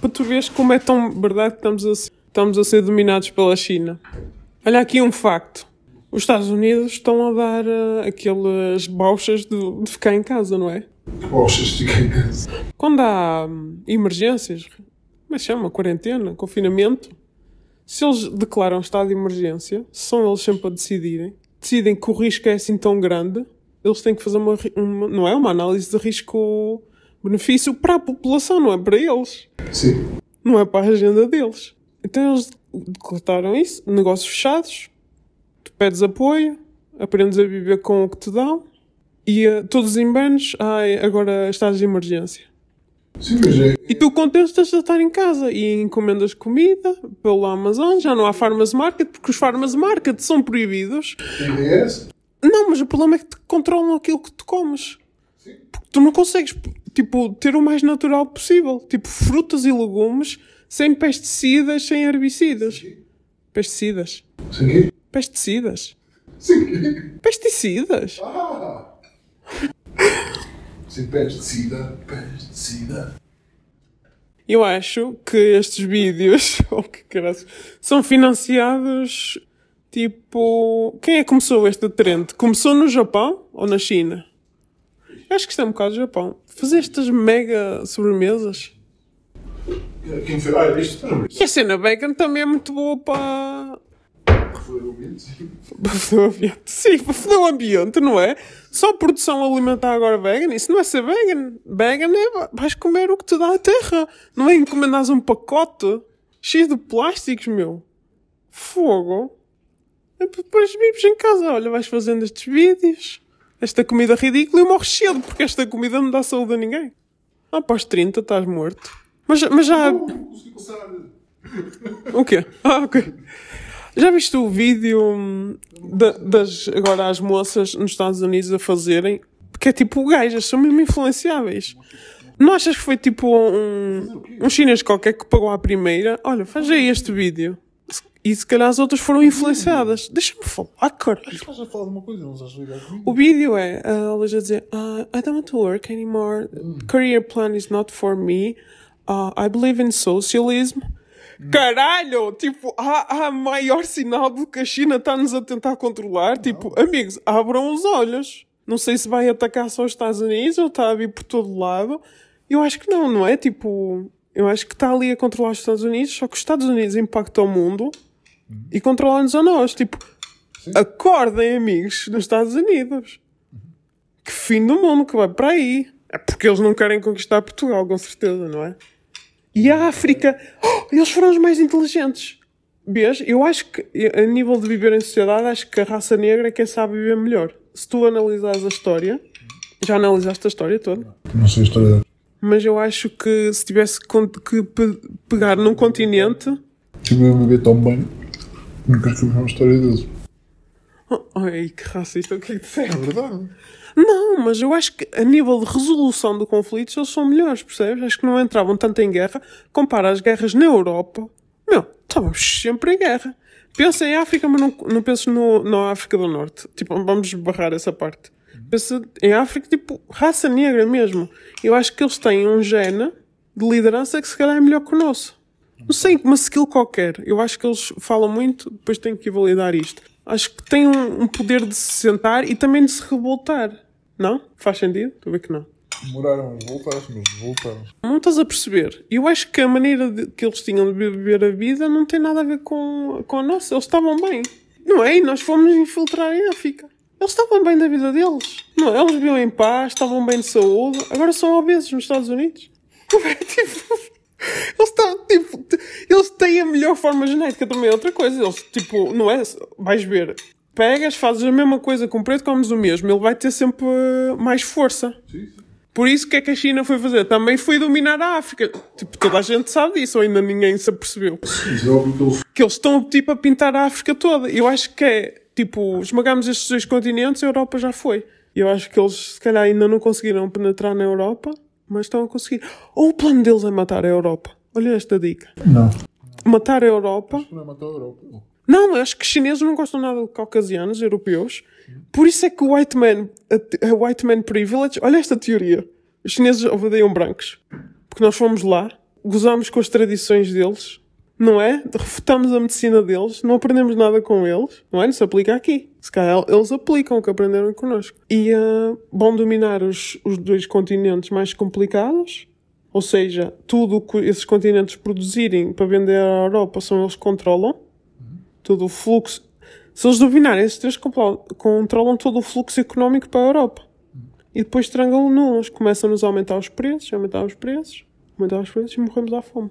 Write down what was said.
Para tu veres como é tão verdade que estamos a, ser- estamos a ser dominados pela China. Olha aqui um facto. Os Estados Unidos estão a dar eh, aquelas bauchas de, de ficar em casa, não é? Poxa, fiquei em casa. Quando há hum, emergências, como é que chama? Quarentena, confinamento. Se eles declaram estado de emergência, são eles sempre a decidirem, decidem que o risco é assim tão grande, eles têm que fazer uma, uma- não é uma análise de risco-benefício para a população, não é para eles. Sim. Não é para a agenda deles. Então eles declararam isso, negócios fechados, tu pedes apoio, aprendes a viver com o que te dão, e eh, todos em bens, ai, agora estás de emergência. Sim, mas é. E tu contentes de estar em casa e encomendas comida pelo Amazon, já não há farmers market, porque os farmers market são proibidos. É? Não, mas o problema é que te controlam aquilo que tu comes. Porque tu não consegues, tipo, ter o mais natural possível. Tipo, frutas e legumes sem pesticidas, sem herbicidas. Pesticidas. Sem quê? Pesticidas. Quê? Pesticidas. Ah! Sem pesticida, pesticida. Eu acho que estes vídeos, oh que graça, são financiados tipo. Quem é que começou este trend? Começou no Japão ou na China? Acho que isto é um bocado do Japão. Fazer estas mega sobremesas. Quem fez? Ah, isto E a cena vegan também é muito boa para. foi o ambiente. para foder o ambiente. Sim, para foder o ambiente, não é? Só produção alimentar agora vegan. Isso não é ser vegan. Vegan é vais comer o que te dá a terra. Não é encomendares um pacote cheio de plásticos, meu. Fogo. É depois vives em casa. Olha, vais fazendo estes vídeos. Esta comida ridícula e morres cedo, porque esta comida não dá saúde a ninguém. Ah, Após 30 estás morto. Mas, mas já. O quê? Ah, ok. Já viste o vídeo hum, da- das agora as moças nos Estados Unidos a fazerem? Que é tipo gajas, são mesmo influenciáveis. Não achas que foi tipo um, um chinês qualquer que pagou à primeira? Olha, faz aí este vídeo. E se calhar as outras foram influenciadas. Deixa-me falar, caralho. Estás a falar de uma coisa, não estás a ligar comigo? O vídeo é uh, elas a dizer uh, I don't want to work anymore. Career plan is not for me. Uh, I believe in socialism. Caralho! Tipo, há, há maior sinal de que a China está-nos a tentar controlar. Tipo, amigos, abram os olhos. Não sei se vai atacar só os Estados Unidos ou está a vir por todo lado. Eu acho que não, não é? Tipo, eu acho que está ali a controlar os Estados Unidos, só que os Estados Unidos impactam o mundo e controlam-nos a nós. Tipo, acordem, amigos, nos Estados Unidos. Que fim do mundo que vai para aí. É porque eles não querem conquistar Portugal, com certeza, não é? E a África, oh, eles foram os mais inteligentes. Vês? Eu acho que, a nível de viver em sociedade, acho que a raça negra é quem sabe viver melhor. Se tu analisares a história, já analisaste a história toda, Não sei a história mas eu acho que se tivesse que pe- pegar num continente. Estive a viver tão bem. Não quero que eu veja uma história deles. Oh, ai, que racista, o que é que É disseste? verdade. Não, mas eu acho que a nível de resolução de conflitos eles são melhores, percebes? Acho que não entravam tanto em guerra. Compara as guerras na Europa. Meu, estávamos sempre em guerra. Pensa em África, mas não, não penses no, na África do Norte. Tipo, vamos barrar essa parte. Pensa em África, tipo, raça negra mesmo. Eu acho que eles têm um gene de liderança que se calhar é melhor que o nosso. Não sei, uma skill qualquer. Eu acho que eles falam muito, depois tenho que validar isto. Acho que têm um, um poder de se sentar e também de se revoltar. Não? Faz sentido? Estou a ver que não. Demoraram, voltaram, mas voltaram. Não estás a perceber. Eu acho que a maneira de- que eles tinham de viver a vida não tem nada a ver com, com a nossa. Eles estavam bem. Não é? E nós fomos infiltrar em África. Eles estavam bem da vida deles. Não é? Eles viviam em paz, estavam bem de saúde. Agora são obesos nos Estados Unidos. Não é? Tipo... Eles estão, tipo... Eles têm a melhor forma genética também. É outra coisa. Eles, tipo... Não é? Vais ver... Pegas, fazes a mesma coisa com o preto, comes o mesmo. Ele vai ter sempre eh, mais força. Sim, sim. Por isso, o que é que a China foi fazer? Também foi dominar a África. Tipo, toda a gente sabe disso, ou ainda ninguém se apercebeu. Que eles estão, tipo, a pintar a África toda. Eu acho que é, tipo, esmagamos estes dois continentes, a Europa já foi. Eu acho que eles, se calhar, ainda não conseguiram penetrar na Europa, mas estão a conseguir. Ou o plano deles é matar a Europa. Olha esta dica. Não. Matar a Europa. Não é matar a Europa. Não, acho que os chineses não gostam nada de caucasianos, europeus, Por isso é que o white man, a, white man privilege, olha esta teoria. Os chineses odeiam brancos. Porque nós fomos lá, gozamos com as tradições deles, não é? Refutamos a medicina deles, não aprendemos nada com eles, não é? Isso aplica aqui. Se calhar eles aplicam o que aprenderam connosco. E uh, vão dominar os, os dois continentes mais complicados, ou seja, tudo o que esses continentes produzirem para vender à Europa são eles que controlam. Todo o fluxo. Se eles dominarem esses três, controlam todo o fluxo económico para a Europa. E depois trangam-nos, começam-nos a aumentar os preços, aumentar os preços, aumentar os preços e morremos à fome.